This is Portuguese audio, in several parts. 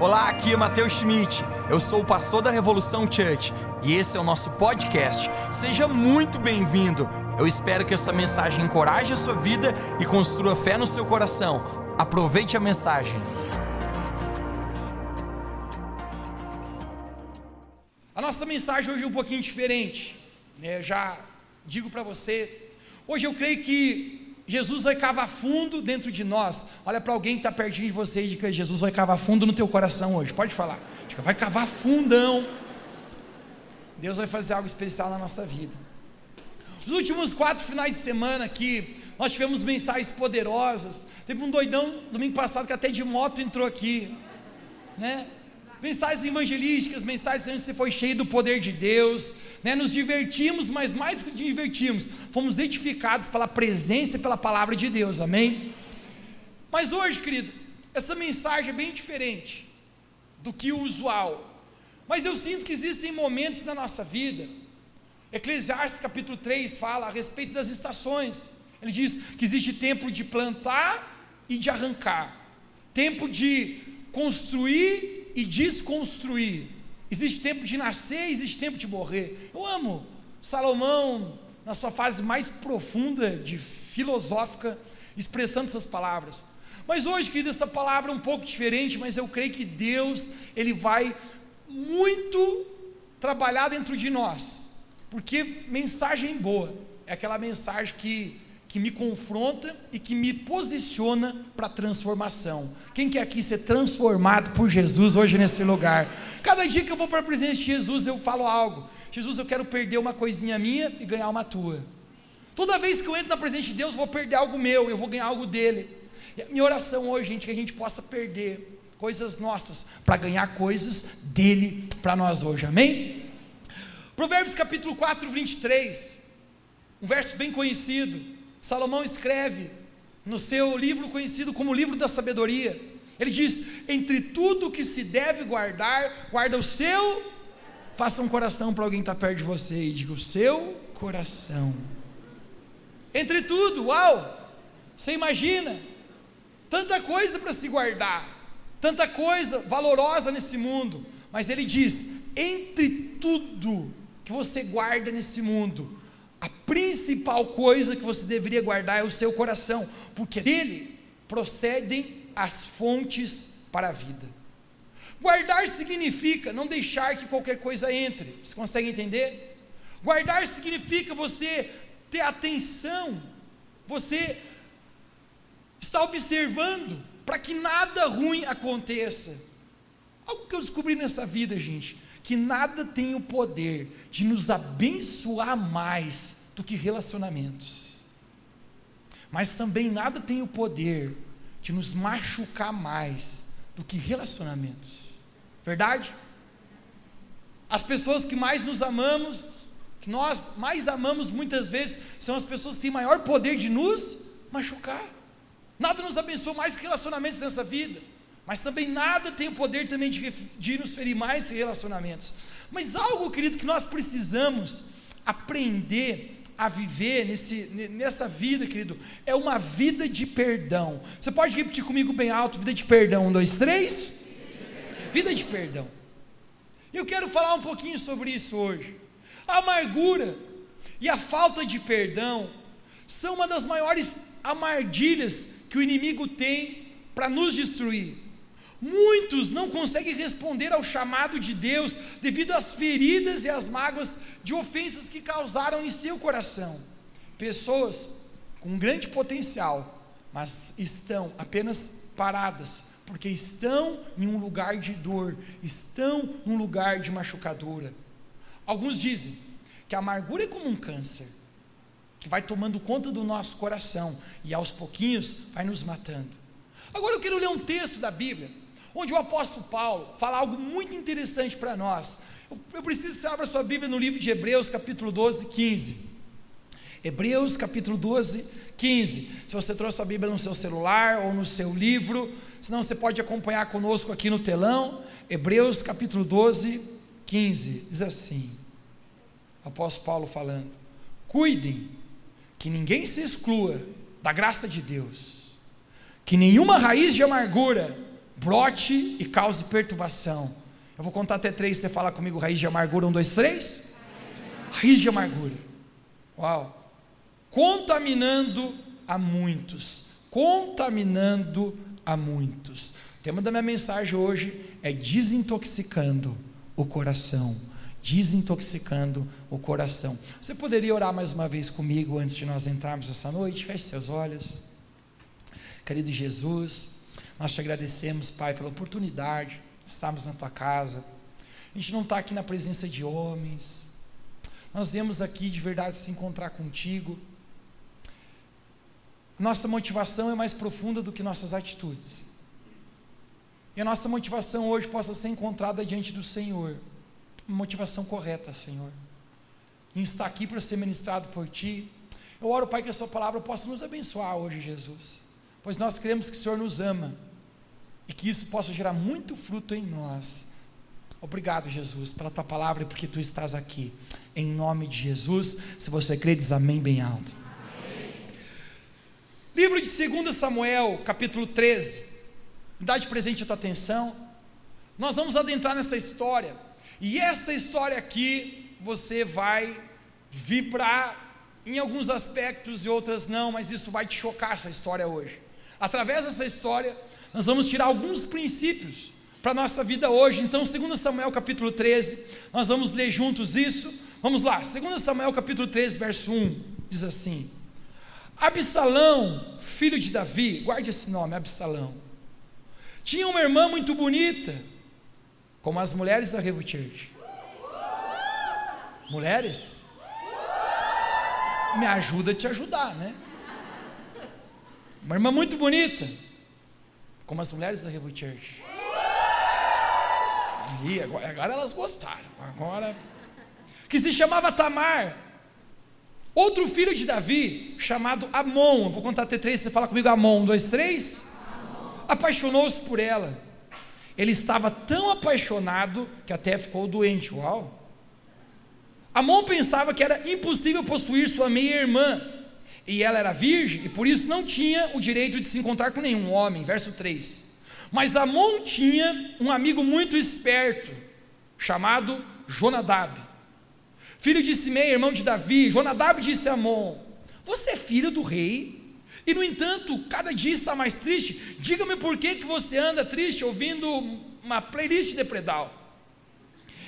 Olá, aqui é Matheus Schmidt. Eu sou o pastor da Revolução Church e esse é o nosso podcast. Seja muito bem-vindo. Eu espero que essa mensagem encoraje a sua vida e construa fé no seu coração. Aproveite a mensagem. A nossa mensagem hoje é um pouquinho diferente. né? Eu já digo para você. Hoje eu creio que Jesus vai cavar fundo dentro de nós. Olha para alguém que está pertinho de você e diga: Jesus vai cavar fundo no teu coração hoje. Pode falar. Vai cavar fundão. Deus vai fazer algo especial na nossa vida. Os últimos quatro finais de semana aqui, nós tivemos mensagens poderosas. Teve um doidão domingo passado que até de moto entrou aqui, né? Mensagens evangelísticas, mensagens onde você foi cheio do poder de Deus, né? Nos divertimos, mas mais do que divertimos, fomos edificados pela presença e pela palavra de Deus, amém? Mas hoje, querido, essa mensagem é bem diferente do que o usual. Mas eu sinto que existem momentos na nossa vida. Eclesiastes capítulo 3 fala a respeito das estações. Ele diz que existe tempo de plantar e de arrancar, tempo de construir e desconstruir. Existe tempo de nascer, existe tempo de morrer. Eu amo Salomão na sua fase mais profunda de filosófica, expressando essas palavras. Mas hoje, querido, essa palavra é um pouco diferente, mas eu creio que Deus, ele vai muito trabalhar dentro de nós. Porque mensagem boa é aquela mensagem que que me confronta e que me posiciona para transformação. Quem quer aqui ser transformado por Jesus hoje nesse lugar? Cada dia que eu vou para a presença de Jesus, eu falo algo. Jesus, eu quero perder uma coisinha minha e ganhar uma tua. Toda vez que eu entro na presença de Deus, eu vou perder algo meu, eu vou ganhar algo dele. E a minha oração hoje, gente, é que a gente possa perder coisas nossas para ganhar coisas dele para nós hoje. Amém? Provérbios capítulo 4, 23. Um verso bem conhecido. Salomão escreve no seu livro conhecido como livro da sabedoria. Ele diz: entre tudo que se deve guardar, guarda o seu. Faça um coração para alguém que está perto de você e diga: o seu coração. Entre tudo, uau! Você imagina? Tanta coisa para se guardar, tanta coisa valorosa nesse mundo. Mas ele diz: entre tudo que você guarda nesse mundo, principal coisa que você deveria guardar é o seu coração, porque dele procedem as fontes para a vida. Guardar significa não deixar que qualquer coisa entre. Você consegue entender? Guardar significa você ter atenção, você está observando para que nada ruim aconteça. Algo que eu descobri nessa vida, gente, que nada tem o poder de nos abençoar mais do que relacionamentos. Mas também nada tem o poder de nos machucar mais do que relacionamentos. Verdade? As pessoas que mais nos amamos, que nós mais amamos muitas vezes, são as pessoas que têm maior poder de nos machucar. Nada nos abençoa mais que relacionamentos nessa vida. Mas também nada tem o poder também de, de nos ferir mais que relacionamentos. Mas algo, querido, que nós precisamos aprender a viver nesse, nessa vida, querido, é uma vida de perdão. Você pode repetir comigo bem alto: vida de perdão. Um, dois, três. Vida de perdão. Eu quero falar um pouquinho sobre isso hoje. A amargura e a falta de perdão são uma das maiores amargilhas que o inimigo tem para nos destruir. Muitos não conseguem responder ao chamado de Deus devido às feridas e às mágoas de ofensas que causaram em seu coração. Pessoas com grande potencial, mas estão apenas paradas, porque estão em um lugar de dor, estão num lugar de machucadura. Alguns dizem que a amargura é como um câncer, que vai tomando conta do nosso coração e aos pouquinhos vai nos matando. Agora eu quero ler um texto da Bíblia onde o apóstolo Paulo fala algo muito interessante para nós. Eu, eu preciso que você abra sua Bíblia no livro de Hebreus, capítulo 12, 15. Hebreus, capítulo 12, 15. Se você trouxe sua Bíblia no seu celular ou no seu livro, senão você pode acompanhar conosco aqui no telão. Hebreus, capítulo 12, 15. Diz assim: apóstolo Paulo falando: Cuidem que ninguém se exclua da graça de Deus, que nenhuma raiz de amargura brote e cause perturbação. Eu vou contar até três, você fala comigo, raiz de amargura, um, dois, três. Raiz de amargura. Uau. Contaminando a muitos. Contaminando a muitos. O tema da minha mensagem hoje é desintoxicando o coração. Desintoxicando o coração. Você poderia orar mais uma vez comigo antes de nós entrarmos essa noite? Feche seus olhos. Querido Jesus, nós te agradecemos, Pai, pela oportunidade de estarmos na tua casa. A gente não está aqui na presença de homens. Nós viemos aqui de verdade se encontrar contigo. Nossa motivação é mais profunda do que nossas atitudes. E a nossa motivação hoje possa ser encontrada diante do Senhor. Uma motivação correta, Senhor. Em estar aqui para ser ministrado por Ti. Eu oro, Pai, que a Sua palavra possa nos abençoar hoje, Jesus. Pois nós cremos que o Senhor nos ama. E que isso possa gerar muito fruto em nós. Obrigado, Jesus, pela Tua palavra e porque Tu estás aqui. Em nome de Jesus. Se você crê, diz amém bem alto. Amém. Livro de 2 Samuel, capítulo 13 dá de presente a tua atenção. Nós vamos adentrar nessa história. E essa história aqui você vai vibrar em alguns aspectos e outras não, mas isso vai te chocar essa história hoje. Através dessa história, nós vamos tirar alguns princípios para a nossa vida hoje. Então, 2 Samuel capítulo 13, nós vamos ler juntos isso. Vamos lá, 2 Samuel capítulo 13, verso 1, diz assim: Absalão, filho de Davi, guarde esse nome, Absalão tinha uma irmã muito bonita, como as mulheres da Revo Church. Mulheres? Me ajuda a te ajudar, né? Uma irmã muito bonita, como as mulheres da Revo Church. E agora, agora elas gostaram. Agora. Que se chamava Tamar. Outro filho de Davi, chamado Amon. Eu vou contar até três, você fala comigo Amon. Um, dois, três apaixonou-se por ela. Ele estava tão apaixonado que até ficou doente. Uau! Amon pensava que era impossível possuir sua meia-irmã, e ela era virgem, e por isso não tinha o direito de se encontrar com nenhum homem. Verso 3. Mas Amon tinha um amigo muito esperto, chamado Jonadab, filho de Simei, irmão de Davi. Jonadab disse a Amon: Você é filho do rei e no entanto, cada dia está mais triste. Diga-me por que, que você anda triste ouvindo uma playlist de Predal.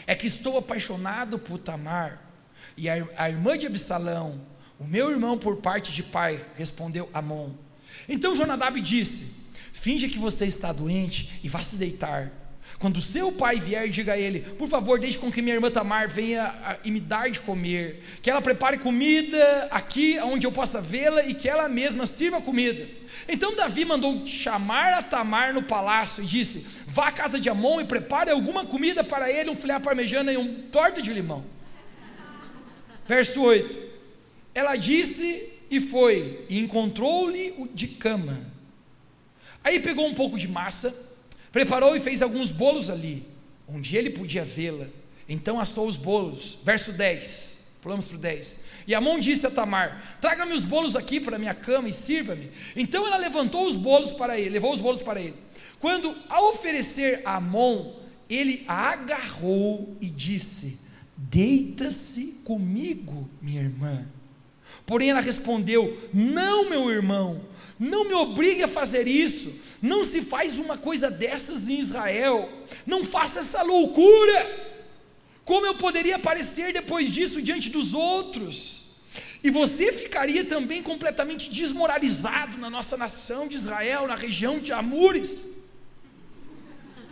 É que estou apaixonado por Tamar. E a, a irmã de Absalão, o meu irmão por parte de pai, respondeu Amon. Então Jonadab disse: Finge que você está doente e vá se deitar. Quando seu pai vier, diga a ele: Por favor, deixe com que minha irmã Tamar venha e me dar de comer. Que ela prepare comida aqui, onde eu possa vê-la, e que ela mesma sirva comida. Então Davi mandou chamar a Tamar no palácio e disse: Vá à casa de Amon e prepare alguma comida para ele, um filé parmejana e um torta de limão. Verso 8: Ela disse e foi, e encontrou-lhe de cama. Aí pegou um pouco de massa Preparou e fez alguns bolos ali, onde ele podia vê-la. Então assou os bolos. Verso 10. Pulamos para o 10. E Amon disse a Tamar: Traga-me os bolos aqui para minha cama e sirva-me. Então ela levantou os bolos para ele, levou os bolos para ele. Quando a oferecer a Amon, ele a agarrou e disse: Deita-se comigo, minha irmã. Porém ela respondeu: Não, meu irmão, não me obrigue a fazer isso. Não se faz uma coisa dessas em Israel. Não faça essa loucura. Como eu poderia aparecer depois disso diante dos outros? E você ficaria também completamente desmoralizado na nossa nação de Israel, na região de Amures.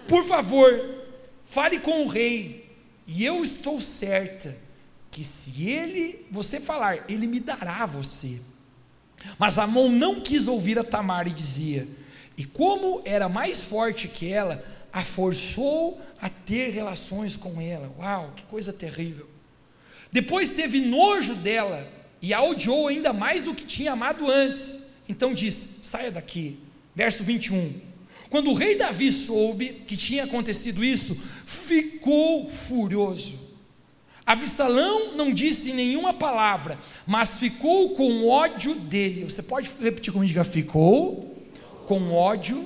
Por favor, fale com o rei, e eu estou certa que se ele você falar, ele me dará você. Mas Amon não quis ouvir a Tamar e dizia: E como era mais forte que ela, a forçou a ter relações com ela. Uau, que coisa terrível. Depois teve nojo dela e a odiou ainda mais do que tinha amado antes. Então disse: Saia daqui. Verso 21. Quando o rei Davi soube que tinha acontecido isso, ficou furioso Absalão não disse nenhuma palavra, mas ficou com ódio dele. Você pode repetir comigo? Diga, ficou com ódio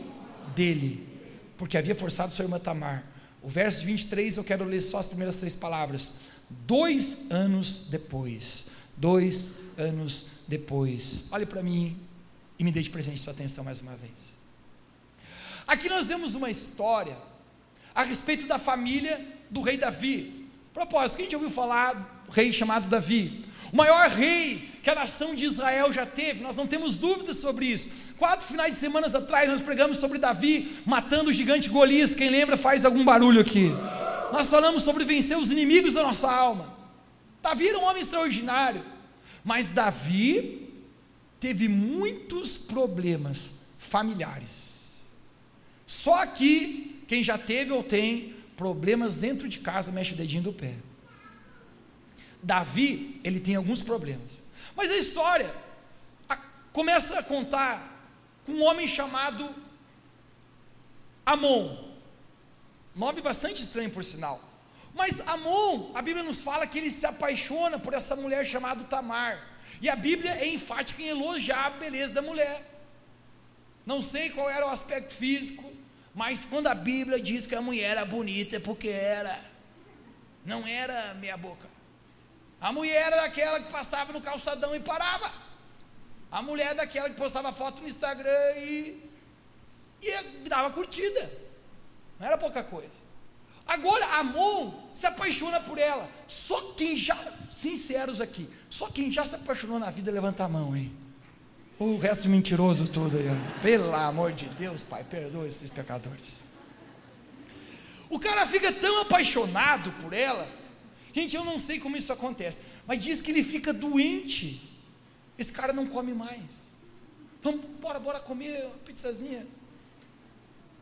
dele. porque havia forçado sua irmã Tamar. O verso de 23 eu quero ler só as primeiras três palavras. Dois anos depois, dois anos depois, olhe para mim e me dê de presente sua atenção mais uma vez. Aqui nós vemos uma história a respeito da família do rei Davi. Propósito, quem já ouviu falar do rei chamado Davi? O maior rei que a nação de Israel já teve, nós não temos dúvidas sobre isso. Quatro finais de semanas atrás nós pregamos sobre Davi matando o gigante Golias. Quem lembra faz algum barulho aqui. Nós falamos sobre vencer os inimigos da nossa alma. Davi era um homem extraordinário, mas Davi teve muitos problemas familiares. Só aqui, quem já teve ou tem problemas dentro de casa, mexe o dedinho do pé. Davi, ele tem alguns problemas. Mas a história a, começa a contar com um homem chamado Amon. Nome bastante estranho, por sinal. Mas Amon, a Bíblia nos fala que ele se apaixona por essa mulher chamada Tamar. E a Bíblia é enfática em elogiar a beleza da mulher. Não sei qual era o aspecto físico, mas quando a Bíblia diz que a mulher era bonita, é porque era. Não era meia boca. A mulher era aquela que passava no calçadão e parava. A mulher é daquela que postava foto no Instagram e, e dava curtida. Não era pouca coisa. Agora, Amon se apaixona por ela. Só quem já, sinceros aqui, só quem já se apaixonou na vida, levanta a mão, hein? O resto mentiroso todo aí. Pelo amor de Deus, Pai, perdoa esses pecadores. O cara fica tão apaixonado por ela. Gente, eu não sei como isso acontece, mas diz que ele fica doente esse cara não come mais. Vamos, bora, bora comer uma pizzazinha.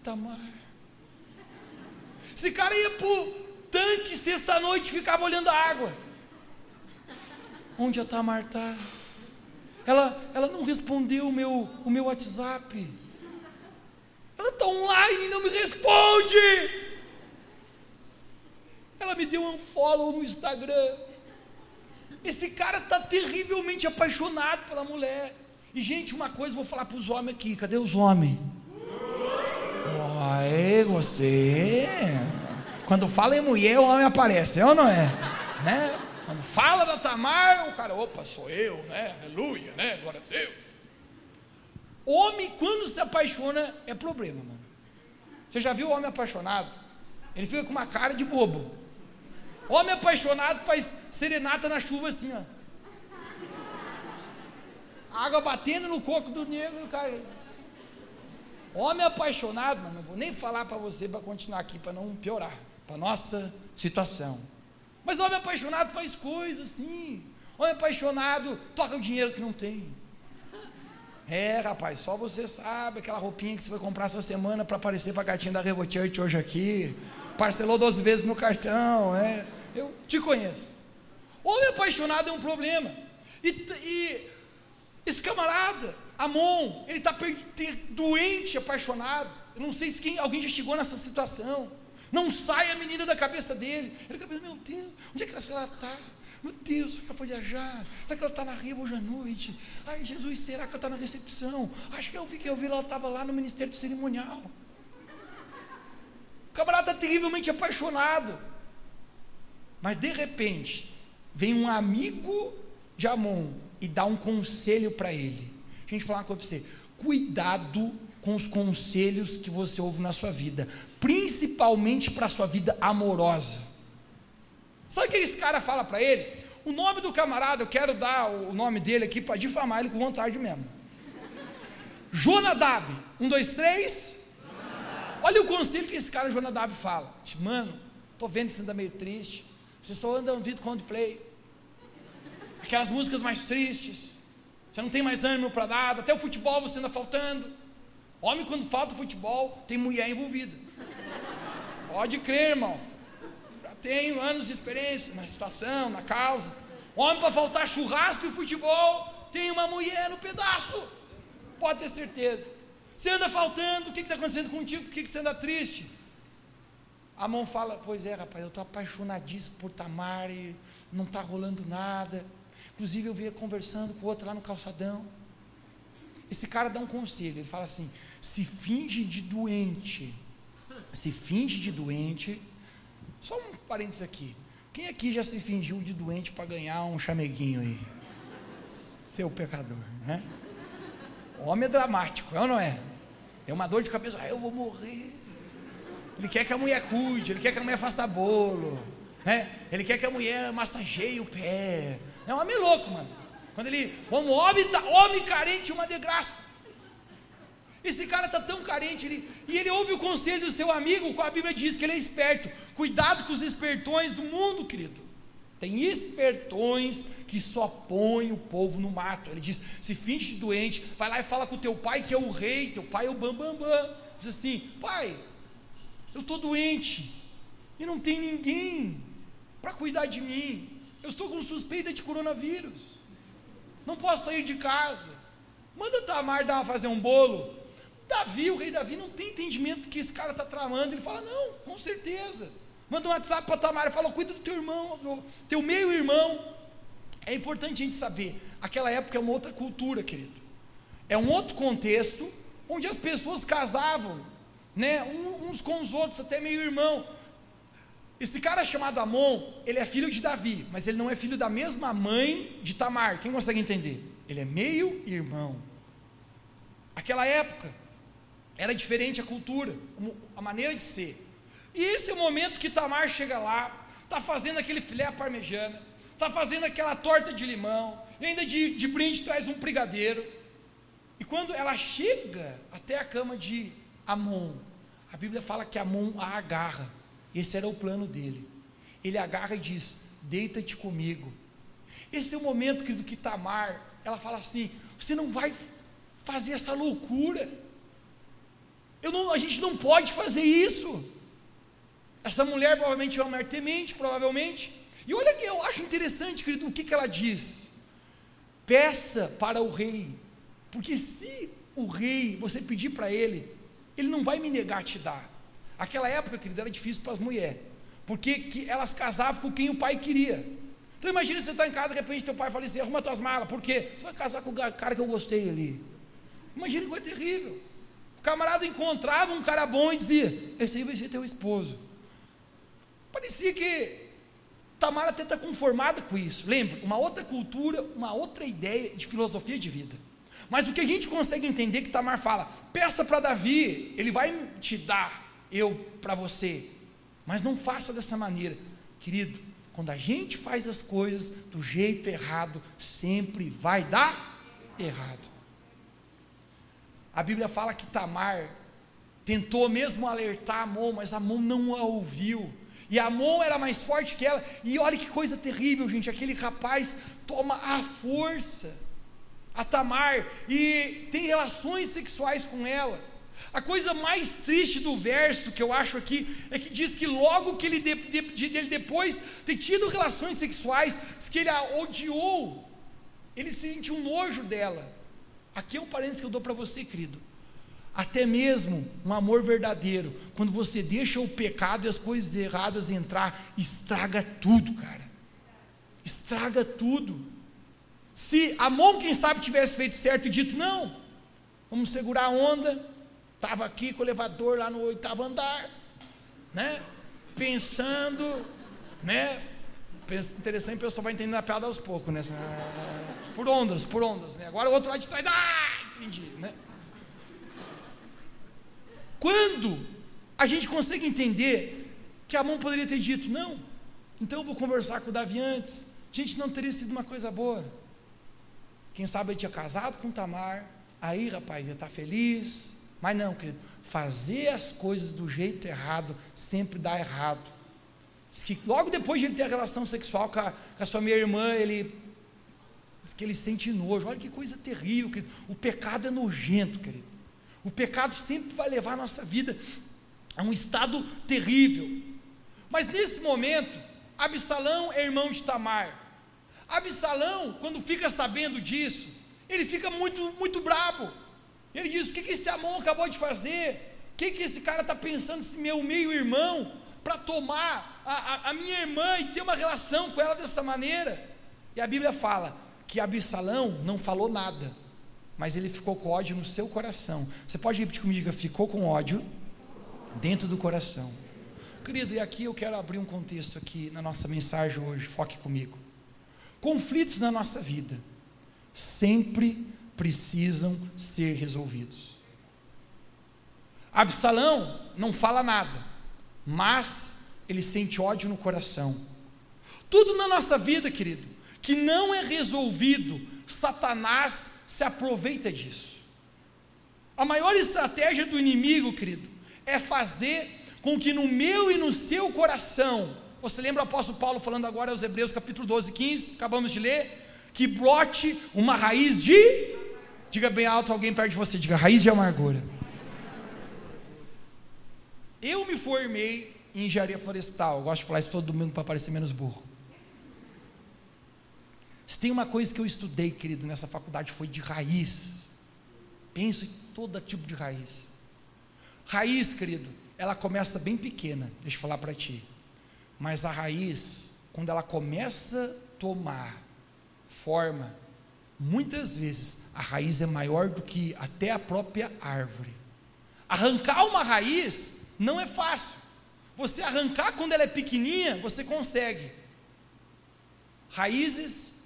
Tamar. Esse cara ia pro tanque sexta-noite e ficava olhando a água. Onde a Tamar está? Ela, ela não respondeu o meu, o meu WhatsApp. Ela está online e não me responde. Ela me deu um follow no Instagram. Esse cara está terrivelmente apaixonado pela mulher. E, gente, uma coisa vou falar para os homens aqui: cadê os homens? Oi, gostei. Quando fala em mulher, o homem aparece, é ou não é? Né? Quando fala da Tamar, o cara, opa, sou eu, né? Aleluia, né? Glória a Deus. Homem, quando se apaixona, é problema, mano. Você já viu o homem apaixonado? Ele fica com uma cara de bobo. Homem apaixonado faz serenata na chuva assim, ó. Água batendo no coco do negro, cara. Homem apaixonado, mano, não vou nem falar para você para continuar aqui, para não piorar, para nossa situação. Mas homem apaixonado faz coisas assim. Homem apaixonado toca o dinheiro que não tem. É, rapaz, só você sabe aquela roupinha que você foi comprar essa semana para aparecer para a gatinha da Revo Church hoje aqui. Parcelou 12 vezes no cartão, é. Eu te conheço. Homem apaixonado é um problema. E, e esse camarada, Amon, ele está doente, apaixonado. Eu não sei se quem, alguém já chegou nessa situação. Não sai a menina da cabeça dele. Ele fica pensando, meu Deus, onde é que ela está? Meu Deus, será que ela foi viajar? Será que ela está na ria hoje à noite? Ai, Jesus, será que ela está na recepção? Acho que eu vi que eu vi ela estava lá no Ministério Cerimonial. O camarada está terrivelmente apaixonado. Mas de repente, vem um amigo de Amon e dá um conselho para ele. A gente falar uma coisa para você: cuidado com os conselhos que você ouve na sua vida, principalmente para a sua vida amorosa. Sabe o que esse cara fala para ele? O nome do camarada, eu quero dar o nome dele aqui para difamar ele com vontade mesmo. Jonadab. Um, dois, três. Olha o conselho que esse cara Jonadab fala. Mano, tô vendo que você anda meio triste. Você só anda ouvindo Coldplay. Aquelas músicas mais tristes. Você não tem mais ânimo para nada. Até o futebol você anda faltando. Homem, quando falta futebol, tem mulher envolvida. Pode crer, irmão. Já tenho anos de experiência na situação, na causa. Homem, para faltar churrasco e futebol, tem uma mulher no pedaço. Pode ter certeza. Você anda faltando, o que está acontecendo contigo? Por que, você anda triste? A mão fala: Pois é, rapaz, eu estou apaixonadíssimo por Tamar e não está rolando nada. Inclusive, eu via conversando com o outro lá no calçadão. Esse cara dá um conselho: ele fala assim, se finge de doente se finge de doente. Só um parênteses aqui. Quem aqui já se fingiu de doente para ganhar um chameguinho aí? Seu pecador, né? O homem é dramático, é ou não é? Tem uma dor de cabeça, ah, eu vou morrer. Ele quer que a mulher cuide, ele quer que a mulher faça bolo, né? Ele quer que a mulher massageie o pé. É um homem louco, mano. Quando ele, como homem, tá, homem carente, uma desgraça. Esse cara está tão carente, ele, e ele ouve o conselho do seu amigo, a Bíblia diz que ele é esperto. Cuidado com os espertões do mundo, querido. Tem espertões que só põem o povo no mato. Ele diz: se finge doente, vai lá e fala com teu pai que é o rei, teu pai é o bambambam. Bam, bam. Diz assim: pai, eu estou doente e não tem ninguém para cuidar de mim. Eu estou com suspeita de coronavírus. Não posso sair de casa. Manda Tamar dar fazer um bolo. Davi, o rei Davi, não tem entendimento do que esse cara está tramando. Ele fala: Não, com certeza. Manda um WhatsApp para Tamar e fala: Cuida do teu irmão, do teu meio-irmão. É importante a gente saber: aquela época é uma outra cultura, querido. É um outro contexto onde as pessoas casavam, né, uns com os outros, até meio-irmão. Esse cara chamado Amon, ele é filho de Davi, mas ele não é filho da mesma mãe de Tamar. Quem consegue entender? Ele é meio-irmão. Aquela época, era diferente a cultura, a maneira de ser. E esse é o momento que Tamar chega lá, está fazendo aquele filé parmejana, está fazendo aquela torta de limão, e ainda de, de brinde traz um brigadeiro. E quando ela chega até a cama de Amon, a Bíblia fala que Amon a agarra. Esse era o plano dele. Ele agarra e diz: Deita-te comigo. Esse é o momento querido, que Tamar, ela fala assim: Você não vai fazer essa loucura. Não, a gente não pode fazer isso. Essa mulher provavelmente é uma artemente, provavelmente. E olha que eu acho interessante, querido, o que, que ela diz. Peça para o rei, porque se o rei, você pedir para ele, ele não vai me negar a te dar. Aquela época, querido, era difícil para as mulheres, porque que elas casavam com quem o pai queria. Então imagina você estar tá em casa, de repente teu pai fala assim, arruma tuas malas, por quê? Você vai casar com o cara que eu gostei ali. Imagina que coisa terrível. O camarada encontrava um cara bom e dizia: Esse aí vai ser teu esposo. Parecia que Tamara até está conformada com isso. Lembra? Uma outra cultura, uma outra ideia de filosofia de vida. Mas o que a gente consegue entender é que Tamar fala: peça para Davi, ele vai te dar eu para você. Mas não faça dessa maneira, querido. Quando a gente faz as coisas do jeito errado, sempre vai dar errado. A Bíblia fala que Tamar tentou mesmo alertar Amon, mas Amon não a ouviu. E Amon era mais forte que ela. E olha que coisa terrível, gente. Aquele rapaz toma a força a Tamar e tem relações sexuais com ela. A coisa mais triste do verso que eu acho aqui é que diz que logo que ele, de, de, ele depois ter tido relações sexuais, que ele a odiou, ele sentiu nojo dela. Aqui é um parênteses que eu dou para você, querido. Até mesmo um amor verdadeiro, quando você deixa o pecado e as coisas erradas entrar, estraga tudo, cara. Estraga tudo. Se Amon, quem sabe, tivesse feito certo e dito, não, vamos segurar a onda, estava aqui com o elevador lá no oitavo andar, né? Pensando, né? Interessante, o pessoal vai entendendo a piada aos poucos, né? Por ondas, por ondas, né? Agora o outro lado de trás, ah, entendi, né? Quando a gente consegue entender que a mão poderia ter dito, não, então eu vou conversar com o Davi antes, gente, não teria sido uma coisa boa. Quem sabe ele tinha casado com Tamar, aí rapaz, ia estar feliz, mas não, querido, fazer as coisas do jeito errado sempre dá errado. Diz que logo depois de ele ter a relação sexual com a, com a sua minha irmã, ele diz que ele sente nojo. Olha que coisa terrível, querido. O pecado é nojento, querido. O pecado sempre vai levar a nossa vida a um estado terrível. Mas nesse momento, Absalão é irmão de Tamar. Absalão, quando fica sabendo disso, ele fica muito, muito bravo. Ele diz: O que, que esse Amon acabou de fazer? O que, que esse cara está pensando, esse meu meio-irmão? Para tomar a, a, a, minha irmã e ter uma relação com ela dessa maneira. E a Bíblia fala que Absalão não falou nada, mas ele ficou com ódio no seu coração. Você pode repetir comigo? Ficou com ódio dentro do coração. Querido, e aqui eu quero abrir um contexto aqui na nossa mensagem hoje, foque comigo. Conflitos na nossa vida sempre precisam ser resolvidos. Absalão não fala nada, mas ele sente ódio no coração. Tudo na nossa vida, querido, que não é resolvido, Satanás se aproveita disso. A maior estratégia do inimigo, querido, é fazer com que no meu e no seu coração, você lembra o apóstolo Paulo falando agora aos Hebreus capítulo 12, 15, acabamos de ler, que brote uma raiz de, diga bem alto alguém perto de você, diga raiz de amargura. Eu me formei em engenharia florestal, eu gosto de falar isso todo domingo para parecer menos burro. Se tem uma coisa que eu estudei, querido, nessa faculdade foi de raiz. Penso em todo tipo de raiz. Raiz, querido, ela começa bem pequena, deixa eu falar para ti. Mas a raiz, quando ela começa a tomar forma, muitas vezes a raiz é maior do que até a própria árvore. Arrancar uma raiz não é fácil. Você arrancar quando ela é pequenininha, você consegue. Raízes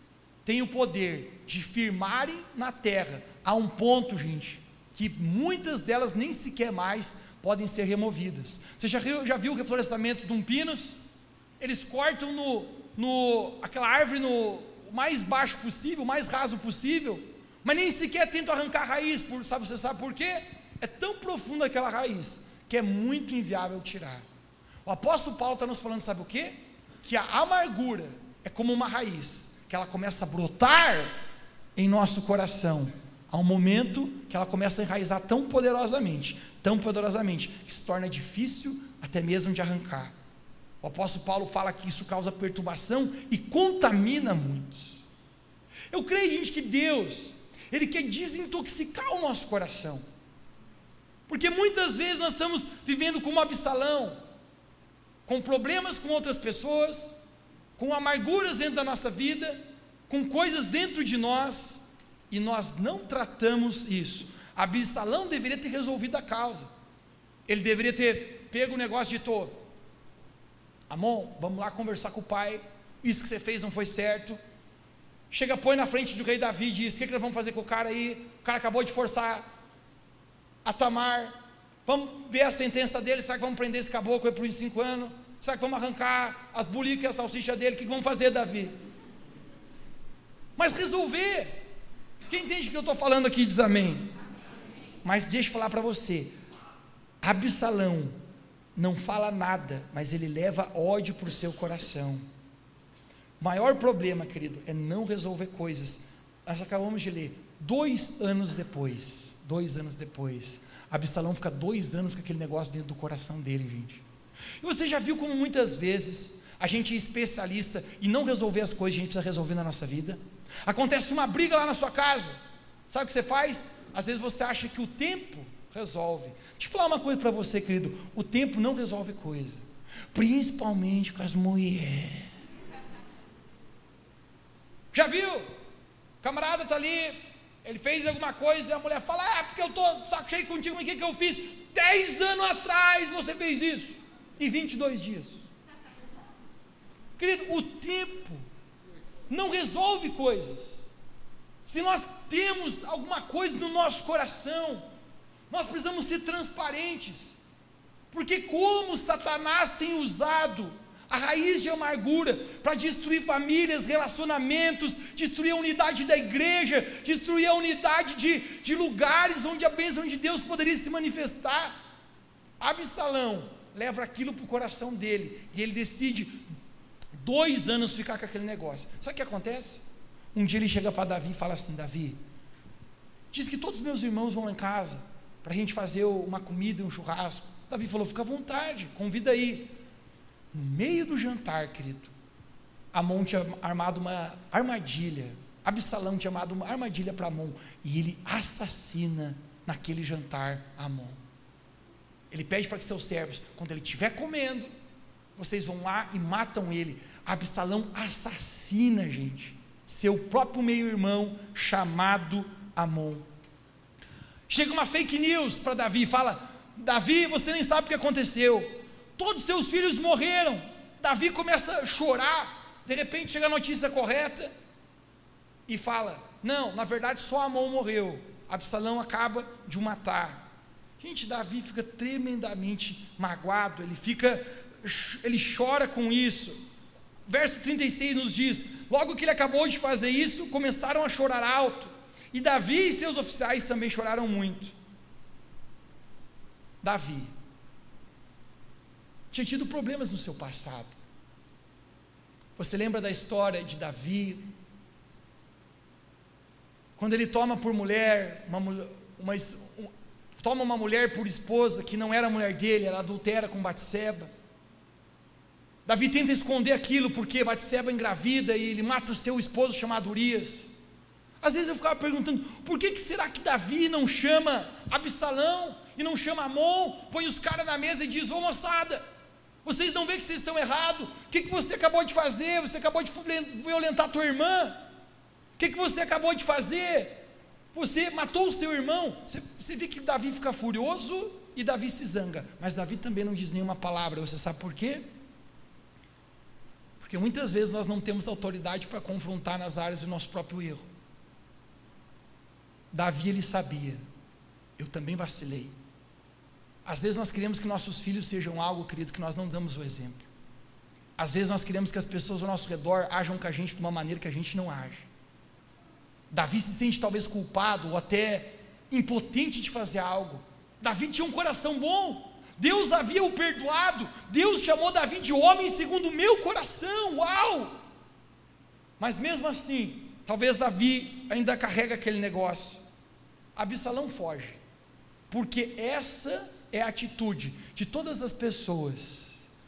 têm o poder de firmarem na terra a um ponto, gente, que muitas delas nem sequer mais podem ser removidas. Você já, já viu o reflorestamento de um pinus? Eles cortam no, no, aquela árvore no mais baixo possível, mais raso possível, mas nem sequer tentam arrancar a raiz, por, sabe, você sabe por quê? É tão profunda aquela raiz que é muito inviável tirar. O apóstolo Paulo está nos falando, sabe o quê? Que a amargura é como uma raiz que ela começa a brotar em nosso coração, há um momento que ela começa a enraizar tão poderosamente, tão poderosamente, que se torna difícil até mesmo de arrancar. O apóstolo Paulo fala que isso causa perturbação e contamina muitos. Eu creio, gente, que Deus, Ele quer desintoxicar o nosso coração. Porque muitas vezes nós estamos vivendo como Absalão, com problemas com outras pessoas, com amarguras dentro da nossa vida, com coisas dentro de nós, e nós não tratamos isso. Absalão deveria ter resolvido a causa. Ele deveria ter pego o negócio de todo. Amon, vamos lá conversar com o pai. Isso que você fez não foi certo. Chega, põe na frente do rei Davi e diz: O que, que nós vamos fazer com o cara aí? O cara acabou de forçar a Tamar. Vamos ver a sentença dele. Será que vamos prender esse caboclo por cinco anos? Será que vamos arrancar as bulicas e a salsicha dele? O que vamos fazer, Davi? Mas resolver. Quem entende o que eu estou falando aqui diz amém. Mas deixa eu falar para você. Absalão não fala nada, mas ele leva ódio para o seu coração. O maior problema, querido, é não resolver coisas. Nós acabamos de ler, dois anos depois, dois anos depois, Absalão fica dois anos com aquele negócio dentro do coração dele, gente. E você já viu como muitas vezes a gente é especialista em não resolver as coisas que a gente precisa resolver na nossa vida? Acontece uma briga lá na sua casa. Sabe o que você faz? Às vezes você acha que o tempo resolve. Deixa eu falar uma coisa para você, querido. O tempo não resolve coisa. Principalmente com as mulheres. Já viu? Camarada está ali, ele fez alguma coisa e a mulher fala: É, porque eu estou saco cheio contigo, mas o que, que eu fiz? Dez anos atrás você fez isso e 22 dias. Querido, o tempo não resolve coisas. Se nós temos alguma coisa no nosso coração, nós precisamos ser transparentes. Porque como Satanás tem usado a raiz de amargura para destruir famílias, relacionamentos, destruir a unidade da igreja, destruir a unidade de, de lugares onde a bênção de Deus poderia se manifestar. Absalão leva aquilo para o coração dele e ele decide dois anos ficar com aquele negócio. Sabe o que acontece? Um dia ele chega para Davi e fala assim: Davi, diz que todos os meus irmãos vão lá em casa para a gente fazer uma comida, um churrasco. Davi falou: fica à vontade, convida aí. No meio do jantar, querido, Amon tinha armado uma armadilha. Absalão tinha armado uma armadilha para Amon e ele assassina naquele jantar Amon. Ele pede para que seus servos, quando ele estiver comendo, vocês vão lá e matam ele. Absalão assassina, gente, seu próprio meio-irmão chamado Amon. Chega uma fake news para Davi e fala: Davi, você nem sabe o que aconteceu. Todos seus filhos morreram. Davi começa a chorar. De repente chega a notícia correta e fala: Não, na verdade só Amon morreu. Absalão acaba de o matar. Gente, Davi fica tremendamente magoado, ele fica, ele chora com isso. Verso 36 nos diz: Logo que ele acabou de fazer isso, começaram a chorar alto. E Davi e seus oficiais também choraram muito. Davi tinha tido problemas no seu passado. Você lembra da história de Davi? Quando ele toma por mulher, uma, uma, um, toma uma mulher por esposa que não era mulher dele, ela adultera com Batseba. Davi tenta esconder aquilo porque Batseba engravida e ele mata seu esposo chamado Urias. Às vezes eu ficava perguntando, por que, que será que Davi não chama Absalão e não chama Amon, põe os caras na mesa e diz, ô moçada, vocês não veem que vocês estão errados? O que, que você acabou de fazer? Você acabou de violentar tua irmã? O que, que você acabou de fazer? Você matou o seu irmão. Você, você vê que Davi fica furioso e Davi se zanga. Mas Davi também não diz nenhuma palavra. Você sabe por quê? Porque muitas vezes nós não temos autoridade para confrontar nas áreas do nosso próprio erro. Davi ele sabia. Eu também vacilei. Às vezes nós queremos que nossos filhos sejam algo, querido, que nós não damos o exemplo. Às vezes nós queremos que as pessoas ao nosso redor ajam com a gente de uma maneira que a gente não age. Davi se sente talvez culpado ou até impotente de fazer algo. Davi tinha um coração bom. Deus havia o perdoado. Deus chamou Davi de homem segundo o meu coração. Uau! Mas mesmo assim, talvez Davi ainda carrega aquele negócio. Absalão foge. Porque essa é a atitude de todas as pessoas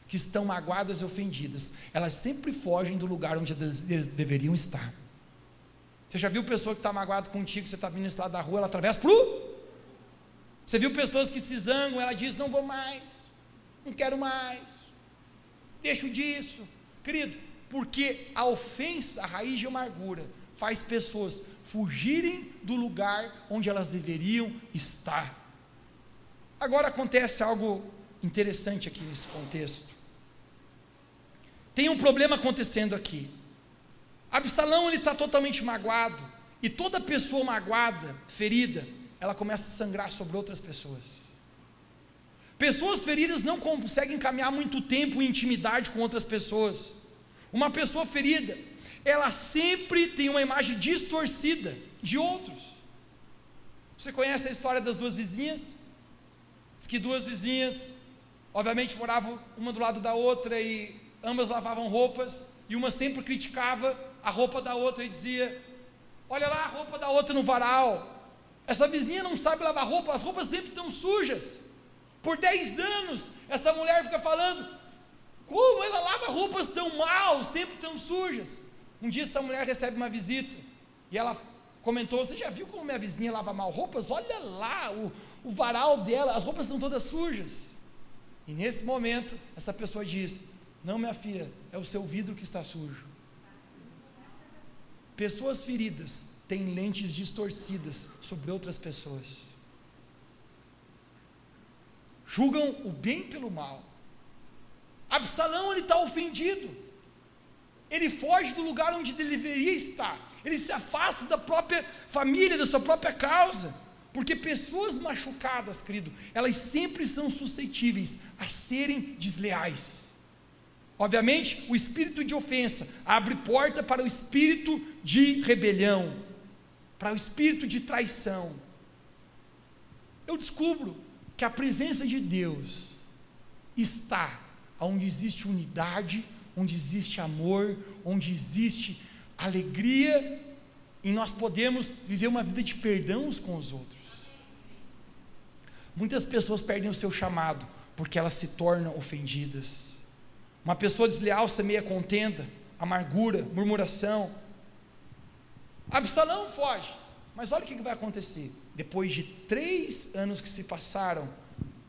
que estão magoadas e ofendidas. Elas sempre fogem do lugar onde eles deveriam estar. Você já viu pessoa que está magoada contigo, você está vindo nesse lado da rua, ela atravessa para Você viu pessoas que se zangam, ela diz: Não vou mais, não quero mais, deixo disso. Querido, porque a ofensa, a raiz de amargura, faz pessoas fugirem do lugar onde elas deveriam estar. Agora acontece algo interessante aqui nesse contexto. Tem um problema acontecendo aqui. Absalão ele está totalmente magoado e toda pessoa magoada, ferida, ela começa a sangrar sobre outras pessoas. Pessoas feridas não conseguem caminhar muito tempo em intimidade com outras pessoas. Uma pessoa ferida, ela sempre tem uma imagem distorcida de outros. Você conhece a história das duas vizinhas? Diz que duas vizinhas, obviamente moravam uma do lado da outra e ambas lavavam roupas, e uma sempre criticava a roupa da outra e dizia: Olha lá a roupa da outra no varal. Essa vizinha não sabe lavar roupa, as roupas sempre estão sujas. Por 10 anos, essa mulher fica falando: Como ela lava roupas tão mal, sempre tão sujas? Um dia essa mulher recebe uma visita e ela comentou: Você já viu como minha vizinha lava mal roupas? Olha lá, o, o varal dela, as roupas estão todas sujas. E nesse momento, essa pessoa diz: Não, minha filha, é o seu vidro que está sujo. Pessoas feridas têm lentes distorcidas sobre outras pessoas. Julgam o bem pelo mal. Absalão ele está ofendido. Ele foge do lugar onde ele deveria estar. Ele se afasta da própria família, da sua própria causa. Porque pessoas machucadas, querido, elas sempre são suscetíveis a serem desleais. Obviamente, o espírito de ofensa abre porta para o espírito de rebelião, para o espírito de traição. Eu descubro que a presença de Deus está onde existe unidade, onde existe amor, onde existe alegria, e nós podemos viver uma vida de perdão uns com os outros. Muitas pessoas perdem o seu chamado porque elas se tornam ofendidas. Uma pessoa desleal semeia contenda, amargura, murmuração. Absalão foge, mas olha o que vai acontecer. Depois de três anos que se passaram,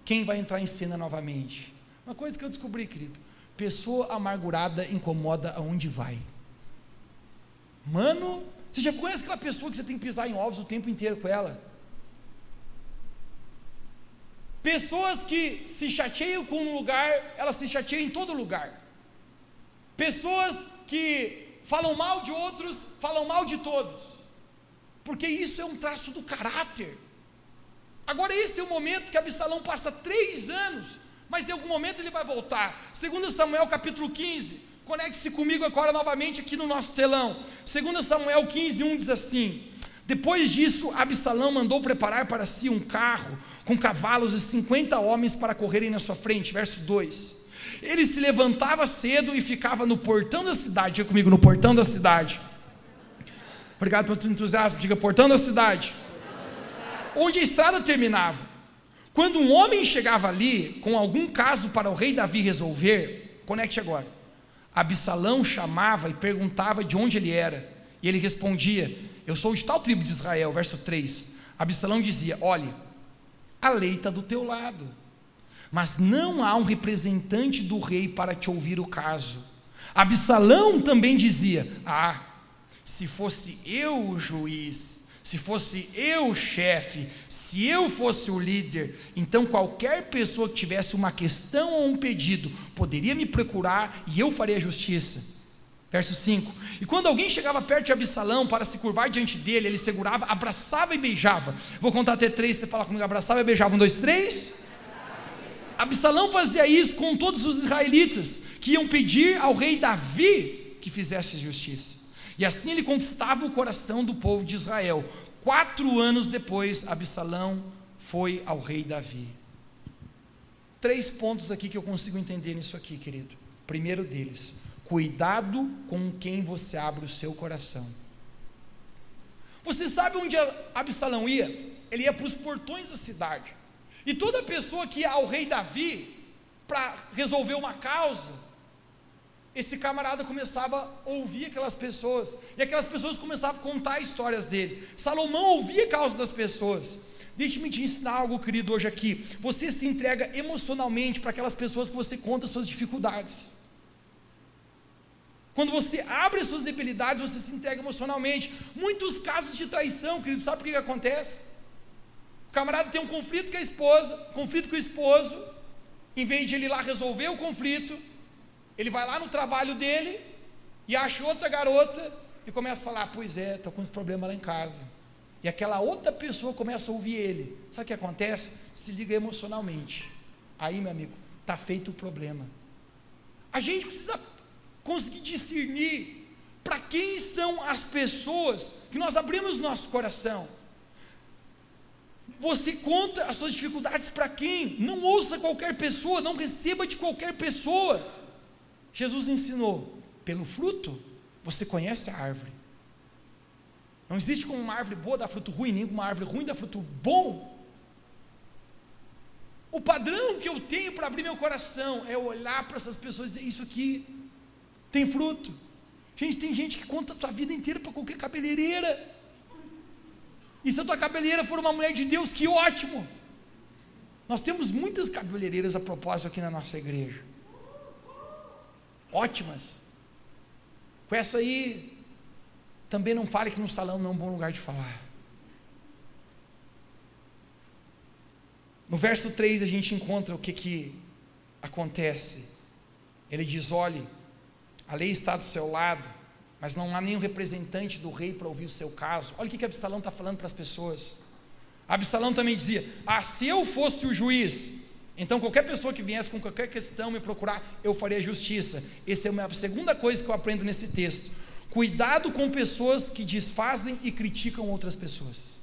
quem vai entrar em cena novamente? Uma coisa que eu descobri, querido: pessoa amargurada incomoda aonde vai. Mano, você já conhece aquela pessoa que você tem que pisar em ovos o tempo inteiro com ela? Pessoas que se chateiam com um lugar, elas se chateiam em todo lugar. Pessoas que falam mal de outros, falam mal de todos. Porque isso é um traço do caráter. Agora, esse é o momento que Absalão passa três anos, mas em algum momento ele vai voltar. Segundo Samuel capítulo 15, conecte-se comigo agora novamente aqui no nosso telão. Segundo Samuel 15, 1 diz assim: Depois disso, Absalão mandou preparar para si um carro com cavalos e 50 homens para correrem na sua frente. Verso 2. Ele se levantava cedo e ficava no portão da cidade. Diga comigo, no portão da cidade. Obrigado pelo entusiasmo. Diga, portão da cidade. Onde a estrada terminava. Quando um homem chegava ali com algum caso para o rei Davi resolver, conecte agora. Absalão chamava e perguntava de onde ele era. E ele respondia: Eu sou de tal tribo de Israel. Verso 3. Absalão dizia: Olhe a lei está do teu lado. Mas não há um representante do rei para te ouvir o caso. Absalão também dizia: Ah, se fosse eu o juiz, se fosse eu o chefe, se eu fosse o líder, então qualquer pessoa que tivesse uma questão ou um pedido poderia me procurar e eu faria justiça. Verso 5: E quando alguém chegava perto de Absalão para se curvar diante dele, ele segurava, abraçava e beijava. Vou contar até três, você fala comigo, abraçava e beijava. Um, dois, três. Absalão fazia isso com todos os israelitas que iam pedir ao rei Davi que fizesse justiça. E assim ele conquistava o coração do povo de Israel. Quatro anos depois, Absalão foi ao rei Davi. Três pontos aqui que eu consigo entender nisso aqui, querido. Primeiro deles, Cuidado com quem você abre o seu coração. Você sabe onde Absalão ia? Ele ia para os portões da cidade. E toda pessoa que ia ao rei Davi para resolver uma causa, esse camarada começava a ouvir aquelas pessoas, e aquelas pessoas começavam a contar histórias dele. Salomão ouvia a causa das pessoas. Deixe-me te ensinar algo, querido, hoje aqui. Você se entrega emocionalmente para aquelas pessoas que você conta suas dificuldades. Quando você abre as suas debilidades, você se entrega emocionalmente. Muitos casos de traição, querido, sabe por que, que acontece? O camarada tem um conflito com a esposa, conflito com o esposo, em vez de ele ir lá resolver o conflito, ele vai lá no trabalho dele e acha outra garota e começa a falar: Pois é, estou com esse problema lá em casa. E aquela outra pessoa começa a ouvir ele. Sabe o que acontece? Se liga emocionalmente. Aí, meu amigo, está feito o problema. A gente precisa conseguir discernir para quem são as pessoas que nós abrimos nosso coração. Você conta as suas dificuldades para quem? Não ouça qualquer pessoa, não receba de qualquer pessoa. Jesus ensinou: pelo fruto você conhece a árvore. Não existe como uma árvore boa dar fruto ruim, nem uma árvore ruim dar fruto bom. O padrão que eu tenho para abrir meu coração é olhar para essas pessoas e dizer: Isso aqui tem fruto. Gente, tem gente que conta a sua vida inteira para qualquer cabeleireira. E se a tua cabeleireira for uma mulher de Deus, que ótimo! Nós temos muitas cabeleireiras a propósito aqui na nossa igreja. Ótimas. Com essa aí, também não fale que no salão não é um bom lugar de falar. No verso 3 a gente encontra o que, que acontece. Ele diz: olhe, a lei está do seu lado, mas não há nenhum representante do rei para ouvir o seu caso. Olha o que, que Absalão está falando para as pessoas. Absalão também dizia: Ah, se eu fosse o juiz, então qualquer pessoa que viesse com qualquer questão me procurar, eu faria justiça. Essa é a segunda coisa que eu aprendo nesse texto. Cuidado com pessoas que desfazem e criticam outras pessoas.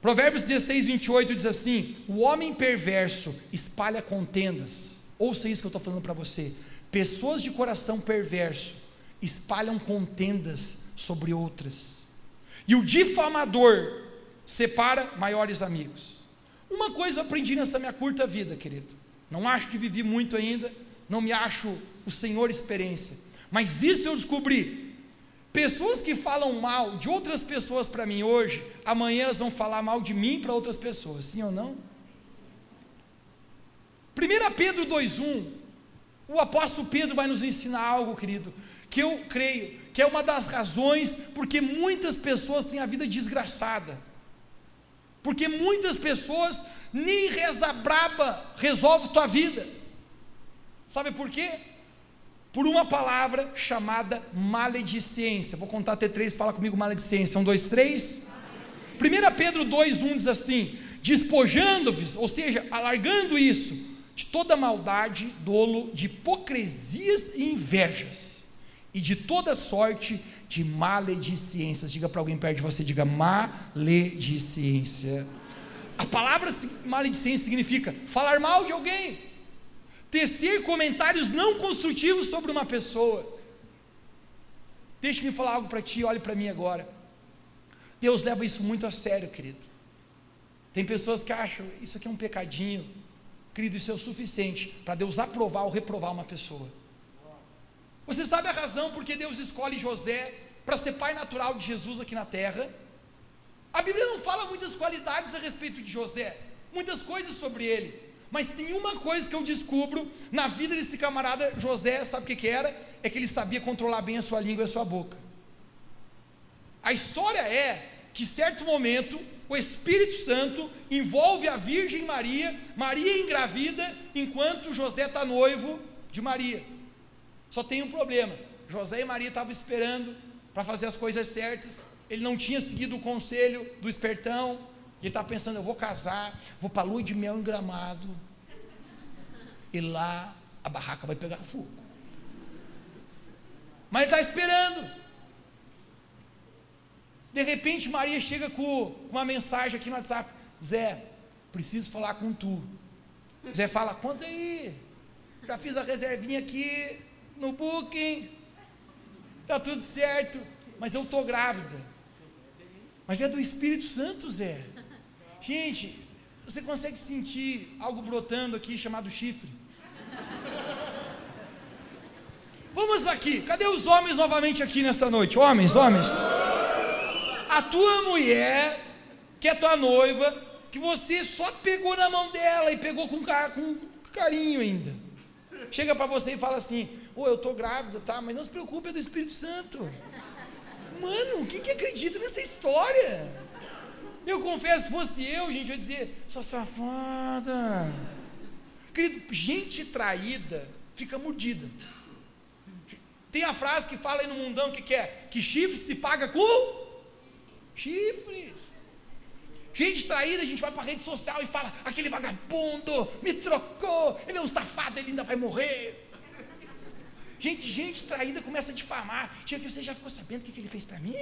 Provérbios 16, 28 diz assim: O homem perverso espalha contendas Ouça isso que eu estou falando para você. Pessoas de coração perverso espalham contendas sobre outras. E o difamador separa maiores amigos. Uma coisa eu aprendi nessa minha curta vida, querido. Não acho que vivi muito ainda, não me acho o senhor experiência. Mas isso eu descobri. Pessoas que falam mal de outras pessoas para mim hoje, amanhã elas vão falar mal de mim para outras pessoas, sim ou não? 1 Pedro 2,1, o apóstolo Pedro vai nos ensinar algo, querido, que eu creio que é uma das razões porque muitas pessoas têm a vida desgraçada. porque muitas pessoas nem reza braba resolve tua vida. Sabe por quê? Por uma palavra chamada maledicência. Vou contar até três, fala comigo maledicência. Um, dois, três. 1 Pedro 2,1 diz assim: despojando-vos, ou seja, alargando isso, de toda maldade, dolo, de hipocrisias e invejas, e de toda sorte de maledicências. Diga para alguém perto de você, diga maledicência. A palavra maledicência significa falar mal de alguém, tecer comentários não construtivos sobre uma pessoa. Deixe-me falar algo para ti, olhe para mim agora. Deus leva isso muito a sério, querido. Tem pessoas que acham isso aqui é um pecadinho, querido, isso é o suficiente para Deus aprovar ou reprovar uma pessoa. Você sabe a razão porque Deus escolhe José para ser pai natural de Jesus aqui na terra? A Bíblia não fala muitas qualidades a respeito de José, muitas coisas sobre ele, mas tem uma coisa que eu descubro na vida desse camarada José, sabe o que, que era? É que ele sabia controlar bem a sua língua e a sua boca. A história é que, certo momento, o Espírito Santo envolve a Virgem Maria, Maria engravida, enquanto José está noivo de Maria. Só tem um problema: José e Maria estavam esperando para fazer as coisas certas, ele não tinha seguido o conselho do espertão, ele está pensando: eu vou casar, vou para a lua de mel em gramado, e lá a barraca vai pegar fogo. Mas ele está esperando. De repente, Maria chega com uma mensagem aqui no WhatsApp: Zé, preciso falar com tu. Zé fala: Conta aí. Já fiz a reservinha aqui no Booking. Tá tudo certo. Mas eu estou grávida. Mas é do Espírito Santo, Zé. Gente, você consegue sentir algo brotando aqui chamado chifre? Vamos aqui. Cadê os homens novamente aqui nessa noite? Homens, homens a tua mulher, que é tua noiva, que você só pegou na mão dela e pegou com, com carinho ainda. Chega para você e fala assim: Ô, oh, eu estou grávida, tá? Mas não se preocupe, é do Espírito Santo. Mano, quem que acredita nessa história? Eu confesso, se fosse eu, gente, eu ia dizer: sua safada. Querido, gente traída fica mordida. Tem a frase que fala aí no mundão que, que é: que chifre se paga com Chifres. Gente traída, a gente vai para a rede social e fala: aquele vagabundo me trocou, ele é um safado, ele ainda vai morrer. Gente, gente traída começa a difamar. Gente, você já ficou sabendo o que, ele fez para mim?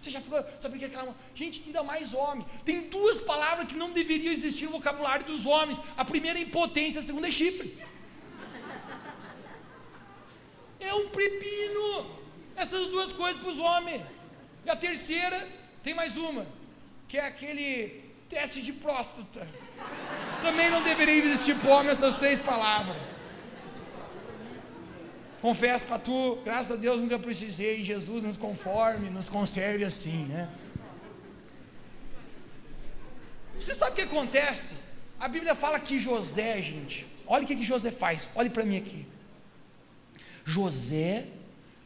Você já ficou sabendo que aquela. Gente, ainda mais homem. Tem duas palavras que não deveriam existir no vocabulário dos homens: a primeira é impotência, a segunda é chifre. É um pepino. Essas duas coisas para os homens. E a terceira tem mais uma, que é aquele teste de próstata. Também não deveria existir homem essas três palavras. Confesso para tu, graças a Deus nunca precisei, Jesus nos conforme, nos conserve assim, né? Você sabe o que acontece? A Bíblia fala que José, gente, olha o que, que José faz, olhe para mim aqui. José,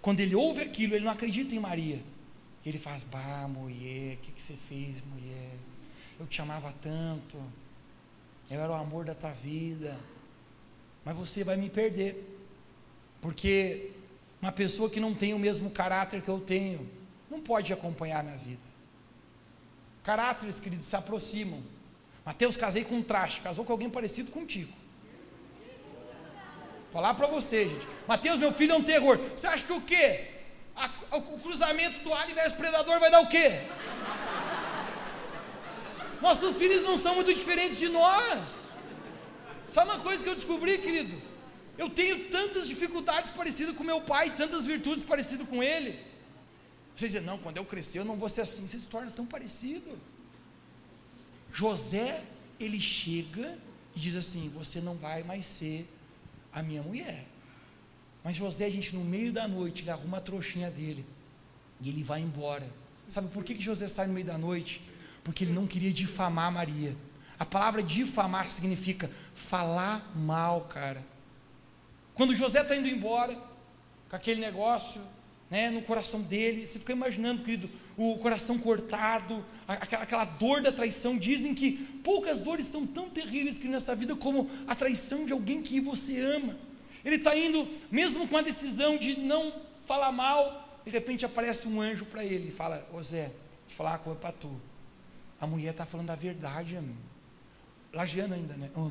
quando ele ouve aquilo, ele não acredita em Maria. Ele faz, bah, mulher, o que, que você fez, mulher? Eu te amava tanto, eu era o amor da tua vida, mas você vai me perder, porque uma pessoa que não tem o mesmo caráter que eu tenho, não pode acompanhar a minha vida. Caráteres, queridos, se aproximam. Mateus, casei com um traste, casou com alguém parecido contigo. Vou falar para você, gente. Mateus, meu filho é um terror. Você acha que o quê? A, o cruzamento do alien versus predador vai dar o quê? Nossos filhos não são muito diferentes de nós. Sabe uma coisa que eu descobri, querido? Eu tenho tantas dificuldades parecidas com meu pai, tantas virtudes parecidas com ele. Você diz, não, quando eu crescer eu não vou ser assim. Você se torna tão parecido. José, ele chega e diz assim: Você não vai mais ser a minha mulher. Mas José, gente, no meio da noite, ele arruma a trouxinha dele e ele vai embora. Sabe por que, que José sai no meio da noite? Porque ele não queria difamar Maria. A palavra difamar significa falar mal, cara. Quando José está indo embora, com aquele negócio, né, no coração dele. Você fica imaginando, querido, o coração cortado, aquela, aquela dor da traição. Dizem que poucas dores são tão terríveis que nessa vida como a traição de alguém que você ama. Ele está indo, mesmo com a decisão de não falar mal, de repente aparece um anjo para ele e fala: Ô Zé, vou falar uma coisa para tu. A mulher está falando a verdade, amigo. Lagiano ainda, né? Oh,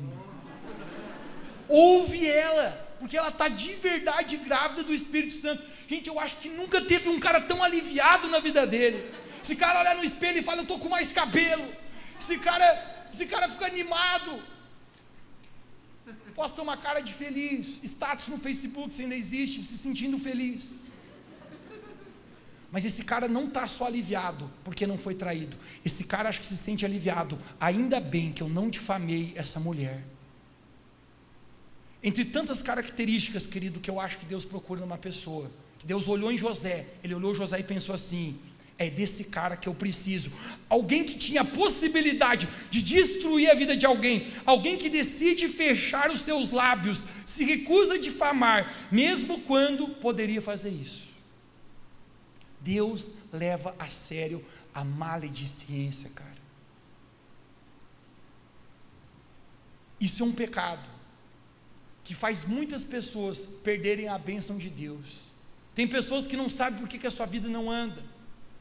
Ouve ela, porque ela está de verdade grávida do Espírito Santo. Gente, eu acho que nunca teve um cara tão aliviado na vida dele. Esse cara olha no espelho e fala: Eu estou com mais cabelo. Esse cara, esse cara fica animado. Posta uma cara de feliz, status no Facebook, se ainda existe, se sentindo feliz. Mas esse cara não está só aliviado porque não foi traído. Esse cara acho que se sente aliviado. Ainda bem que eu não difamei essa mulher. Entre tantas características, querido, que eu acho que Deus procura numa pessoa. Deus olhou em José, ele olhou José e pensou assim: é desse cara que eu preciso. Alguém que tinha a possibilidade de destruir a vida de alguém, alguém que decide fechar os seus lábios, se recusa a difamar, mesmo quando poderia fazer isso. Deus leva a sério a maledicência, cara. Isso é um pecado que faz muitas pessoas perderem a bênção de Deus. Tem pessoas que não sabem por que, que a sua vida não anda,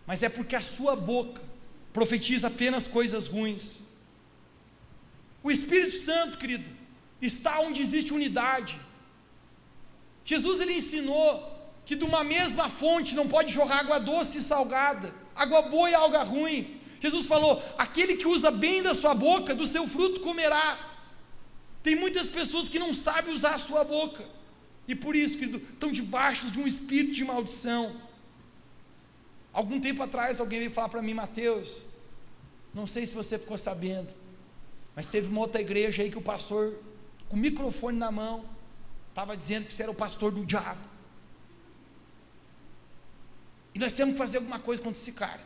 mas é porque a sua boca profetiza apenas coisas ruins. O Espírito Santo, querido, está onde existe unidade. Jesus ele ensinou que de uma mesma fonte não pode jorrar água doce e salgada, água boa e água ruim. Jesus falou: aquele que usa bem da sua boca, do seu fruto comerá. Tem muitas pessoas que não sabem usar a sua boca. E por isso, querido, estão debaixo de um espírito de maldição. Algum tempo atrás, alguém veio falar para mim, Mateus, não sei se você ficou sabendo, mas teve uma outra igreja aí que o pastor, com o microfone na mão, estava dizendo que você era o pastor do diabo. E nós temos que fazer alguma coisa contra esse cara.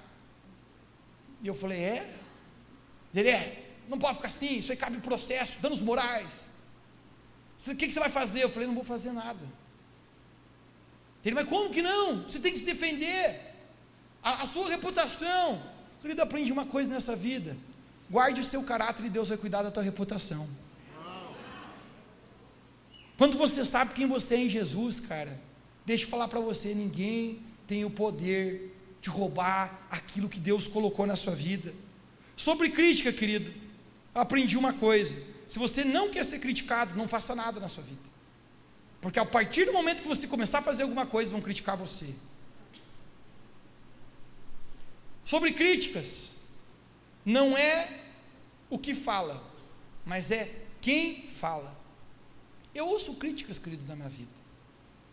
E eu falei, é? Ele é não pode ficar assim, isso aí cabe processo, danos morais. O que, que você vai fazer? Eu falei, não vou fazer nada. Ele, mas como que não? Você tem que se defender. A, a sua reputação. Querido, aprende uma coisa nessa vida. Guarde o seu caráter e Deus vai cuidar da tua reputação. Quando você sabe quem você é em Jesus, cara, deixa eu falar para você, ninguém tem o poder de roubar aquilo que Deus colocou na sua vida. Sobre crítica, querido, aprendi uma coisa: se você não quer ser criticado, não faça nada na sua vida. Porque a partir do momento que você começar a fazer alguma coisa, vão criticar você. Sobre críticas, não é o que fala, mas é quem fala. Eu ouço críticas, querido, na minha vida.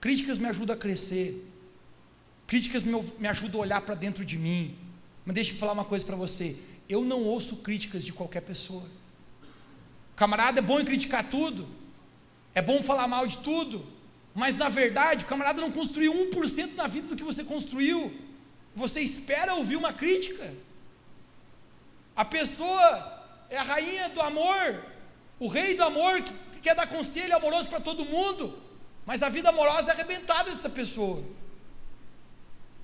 Críticas me ajudam a crescer. Críticas me, me ajudam a olhar para dentro de mim. Mas deixa eu falar uma coisa para você eu não ouço críticas de qualquer pessoa. camarada é bom em criticar tudo, é bom falar mal de tudo, mas na verdade o camarada não construiu 1% na vida do que você construiu. Você espera ouvir uma crítica. A pessoa é a rainha do amor, o rei do amor que quer dar conselho amoroso para todo mundo, mas a vida amorosa é arrebentada dessa pessoa.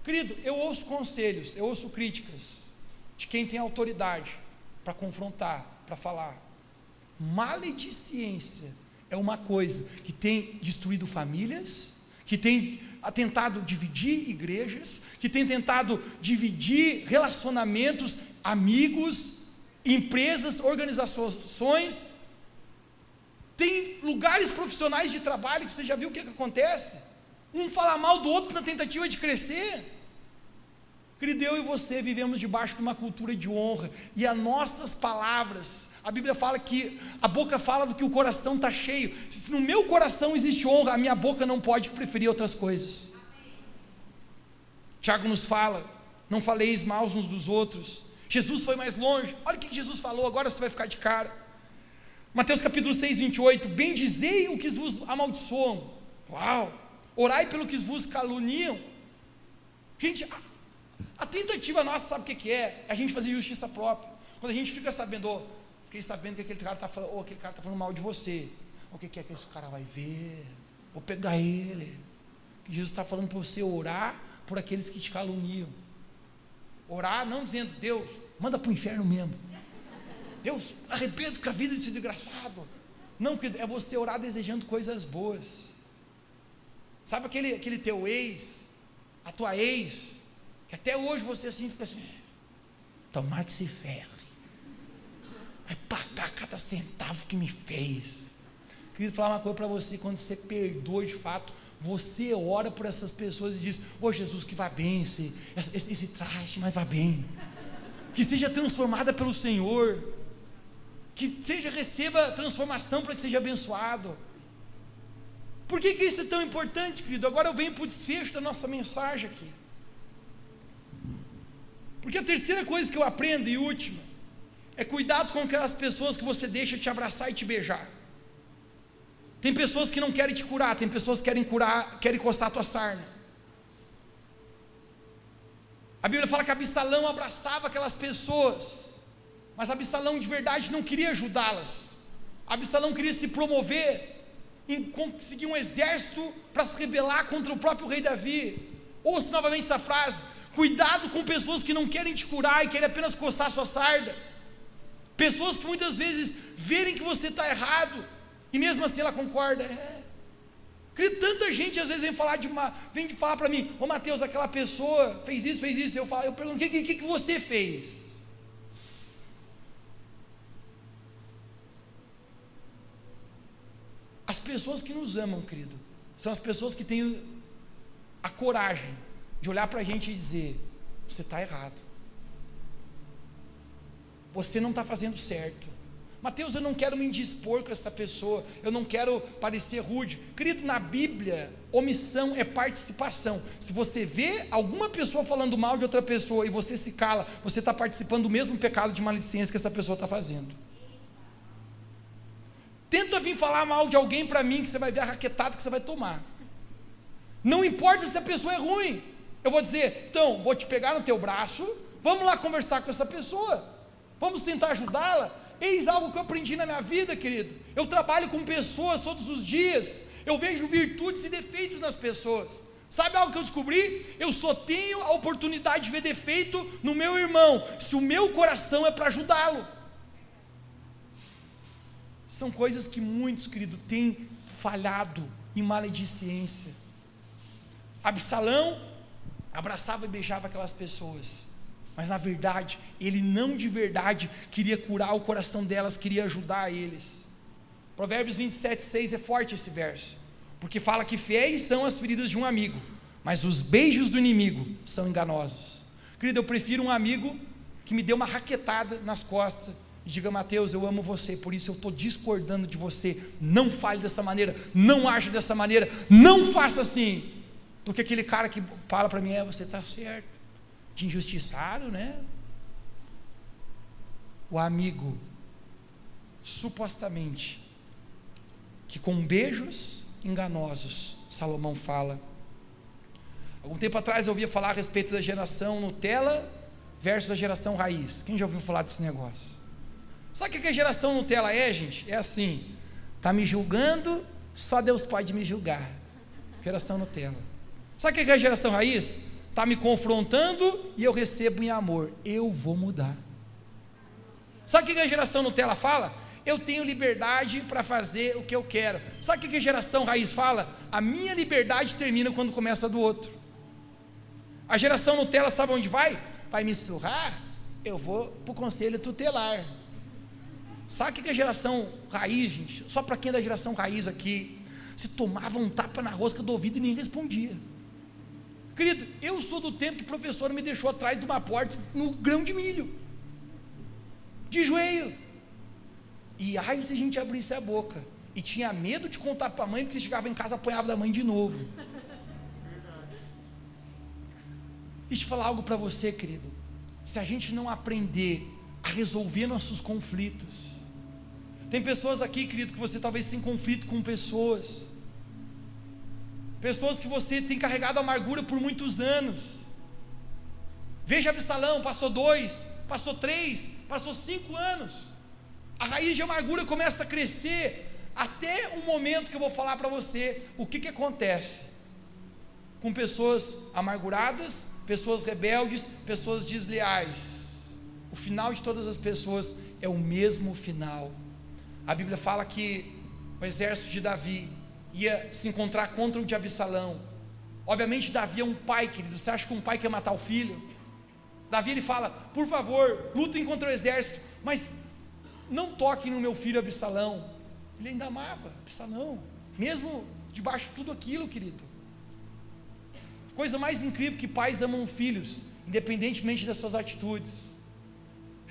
Querido, eu ouço conselhos, eu ouço críticas de quem tem autoridade para confrontar, para falar. Maledicência é uma coisa que tem destruído famílias, que tem tentado dividir igrejas, que tem tentado dividir relacionamentos, amigos, empresas, organizações. Tem lugares profissionais de trabalho que você já viu o que, que acontece? Um fala mal do outro na tentativa de crescer. Querido, eu e você vivemos debaixo de uma cultura de honra, e as nossas palavras, a Bíblia fala que a boca fala do que o coração está cheio. Se no meu coração existe honra, a minha boca não pode preferir outras coisas. Tiago nos fala: não faleis mal uns dos outros. Jesus foi mais longe. Olha o que Jesus falou, agora você vai ficar de cara. Mateus capítulo 6, 28. Bendizei o que vos amaldiçoam. Uau! Orai pelo que vos caluniam. Gente, a tentativa nossa, sabe o que, que é? É a gente fazer justiça própria. Quando a gente fica sabendo, oh, fiquei sabendo que aquele cara está falando, oh, aquele cara está falando mal de você. O que, que é que esse cara vai ver? Vou pegar ele. Que Jesus está falando para você orar por aqueles que te caluniam. Orar não dizendo, Deus, manda para o inferno mesmo. Deus, arrependo com a vida desse desgraçado. Não, é você orar desejando coisas boas. Sabe aquele, aquele teu ex, a tua ex, que até hoje você assim fica assim, tomara que se ferre. Cada centavo que me fez. Queria falar uma coisa para você, quando você perdoa de fato, você ora por essas pessoas e diz: Ô oh, Jesus, que vá bem esse, esse, esse traste, mas vá bem. Que seja transformada pelo Senhor. Que seja, receba transformação para que seja abençoado. Por que, que isso é tão importante, querido? Agora eu venho para o desfecho da nossa mensagem aqui. Porque a terceira coisa que eu aprendo e última é cuidado com aquelas pessoas que você deixa te abraçar e te beijar. Tem pessoas que não querem te curar, tem pessoas que querem curar, querem coçar a tua sarna. A Bíblia fala que Absalão abraçava aquelas pessoas, mas Absalão de verdade não queria ajudá-las. Absalão queria se promover em conseguir um exército para se rebelar contra o próprio rei Davi. Ouça novamente essa frase: cuidado com pessoas que não querem te curar e querem apenas coçar a sua sarda. Pessoas que muitas vezes verem que você está errado, e mesmo assim ela concorda. É. Tanta gente às vezes vem falar de uma, vem falar para mim, ô Mateus, aquela pessoa fez isso, fez isso. Eu falo, eu pergunto, o que, que, que você fez? As pessoas que nos amam, querido, são as pessoas que têm a coragem de olhar para a gente e dizer: você está errado, você não está fazendo certo, Mateus, eu não quero me indispor com essa pessoa, eu não quero parecer rude. Querido, na Bíblia, omissão é participação. Se você vê alguma pessoa falando mal de outra pessoa e você se cala, você está participando do mesmo pecado de maledicência que essa pessoa está fazendo. Tenta vir falar mal de alguém para mim, que você vai ver a raquetada que você vai tomar. Não importa se a pessoa é ruim. Eu vou dizer, então, vou te pegar no teu braço, vamos lá conversar com essa pessoa, vamos tentar ajudá-la. Eis algo que eu aprendi na minha vida, querido. Eu trabalho com pessoas todos os dias. Eu vejo virtudes e defeitos nas pessoas. Sabe algo que eu descobri? Eu só tenho a oportunidade de ver defeito no meu irmão, se o meu coração é para ajudá-lo. São coisas que muitos, querido, têm falhado em maledicência. Absalão abraçava e beijava aquelas pessoas. Mas na verdade, ele não de verdade queria curar o coração delas, queria ajudar eles. Provérbios 27, 6 é forte esse verso, porque fala que fiéis são as feridas de um amigo, mas os beijos do inimigo são enganosos. Querido, eu prefiro um amigo que me dê uma raquetada nas costas e diga, Mateus, eu amo você, por isso eu estou discordando de você. Não fale dessa maneira, não age dessa maneira, não faça assim. Do que aquele cara que fala para mim, é, você está certo de injustiçado, né? O amigo, supostamente, que com beijos enganosos, Salomão fala. Algum tempo atrás eu ouvia falar a respeito da geração Nutella versus a geração raiz. Quem já ouviu falar desse negócio? Sabe o que a geração Nutella é, gente? É assim: tá me julgando, só Deus pode me julgar. Geração Nutella. Sabe o que é a geração raiz? Está me confrontando e eu recebo em amor. Eu vou mudar. Sabe o que a geração Nutella fala? Eu tenho liberdade para fazer o que eu quero. Sabe o que a geração raiz fala? A minha liberdade termina quando começa a do outro. A geração Nutella sabe onde vai? Vai me surrar? Eu vou para o conselho tutelar. Sabe o que a geração raiz, gente? Só para quem é da geração raiz aqui, se tomava um tapa na rosca do ouvido e nem respondia. Querido, eu sou do tempo que o professor me deixou atrás de uma porta no grão de milho, de joelho. E ai se a gente abrisse a boca. E tinha medo de contar para a mãe, porque chegava em casa apanhava da mãe de novo. Deixa eu falar algo para você, querido. Se a gente não aprender a resolver nossos conflitos, tem pessoas aqui, querido, que você talvez tenha conflito com pessoas pessoas que você tem carregado amargura por muitos anos. Veja Absalão, passou dois, passou três, passou cinco anos. A raiz de amargura começa a crescer até o momento que eu vou falar para você o que, que acontece. com pessoas amarguradas, pessoas rebeldes, pessoas desleais. O final de todas as pessoas é o mesmo final. A Bíblia fala que o exército de Davi ia se encontrar contra o de Absalão. Obviamente, Davi é um pai, querido. Você acha que um pai quer matar o filho? Davi ele fala: por favor, lutem contra o exército, mas não toquem no meu filho Absalão. Ele ainda amava Absalão, mesmo debaixo de tudo aquilo, querido. Coisa mais incrível que pais amam filhos, independentemente das suas atitudes.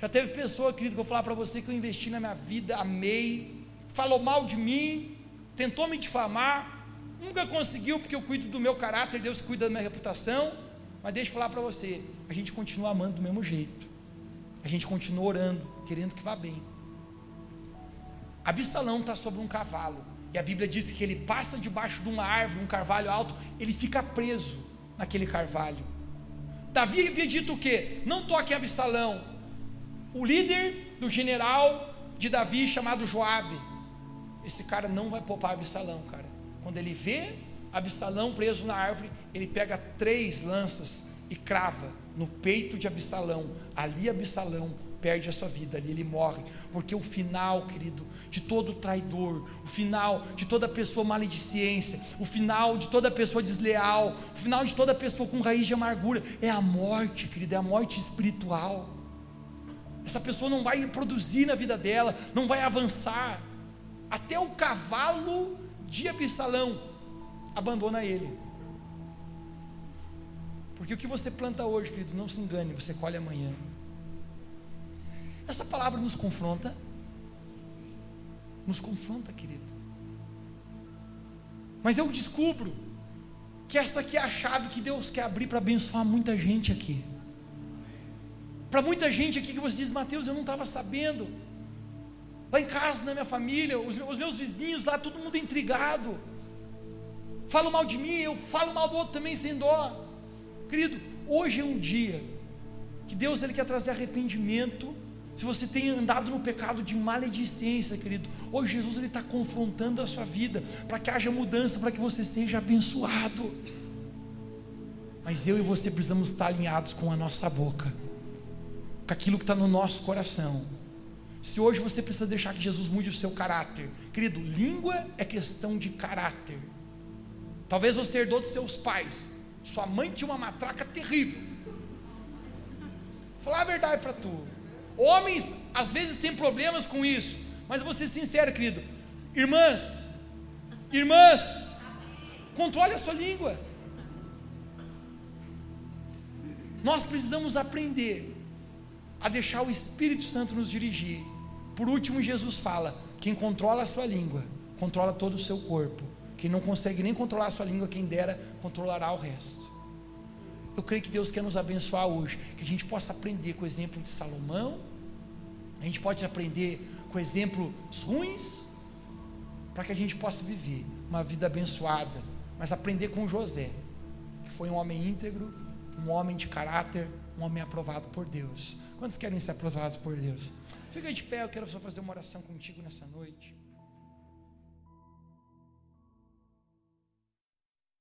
Já teve pessoa, querido, que eu falar para você que eu investi na minha vida, amei, falou mal de mim, tentou me difamar, nunca conseguiu porque eu cuido do meu caráter, Deus cuida da minha reputação. Mas deixa eu falar para você, a gente continua amando do mesmo jeito. A gente continua orando, querendo que vá bem. Absalão está sobre um cavalo. E a Bíblia diz que ele passa debaixo de uma árvore, um carvalho alto, ele fica preso naquele carvalho. Davi havia dito o quê? Não toque Absalão. O líder do general de Davi, chamado Joabe, esse cara não vai poupar Absalão, cara. Quando ele vê Absalão preso na árvore, ele pega três lanças e crava no peito de Absalão. Ali Absalão perde a sua vida, ali ele morre, porque o final, querido, de todo traidor, o final de toda pessoa maledicência, o final de toda pessoa desleal, o final de toda pessoa com raiz de amargura, é a morte, querido, é a morte espiritual. Essa pessoa não vai produzir na vida dela, não vai avançar. Até o cavalo de Absalão abandona ele. Porque o que você planta hoje, querido, não se engane, você colhe amanhã. Essa palavra nos confronta. Nos confronta, querido. Mas eu descubro que essa aqui é a chave que Deus quer abrir para abençoar muita gente aqui. Para muita gente aqui que você diz, Mateus, eu não estava sabendo. Lá em casa, na minha família, os meus, os meus vizinhos lá, todo mundo intrigado. Falam mal de mim, eu falo mal do outro também sem dó. Querido, hoje é um dia que Deus ele quer trazer arrependimento se você tem andado no pecado de maledicência, querido, hoje Jesus ele está confrontando a sua vida para que haja mudança, para que você seja abençoado. Mas eu e você precisamos estar alinhados com a nossa boca, com aquilo que está no nosso coração. Se hoje você precisa deixar que Jesus mude o seu caráter, querido, língua é questão de caráter. Talvez você herdou de seus pais, sua mãe tinha uma matraca terrível. Vou falar a verdade para tu. Homens às vezes têm problemas com isso, mas vou ser sincero, querido. Irmãs, irmãs, controle a sua língua. Nós precisamos aprender a deixar o Espírito Santo nos dirigir. Por último, Jesus fala: quem controla a sua língua, controla todo o seu corpo. Quem não consegue nem controlar a sua língua, quem dera, controlará o resto. Eu creio que Deus quer nos abençoar hoje, que a gente possa aprender com o exemplo de Salomão, a gente pode aprender com exemplos ruins, para que a gente possa viver uma vida abençoada, mas aprender com José, que foi um homem íntegro, um homem de caráter, um homem aprovado por Deus. Quantos querem ser aprovados por Deus? Fica de pé, eu quero só fazer uma oração contigo nessa noite.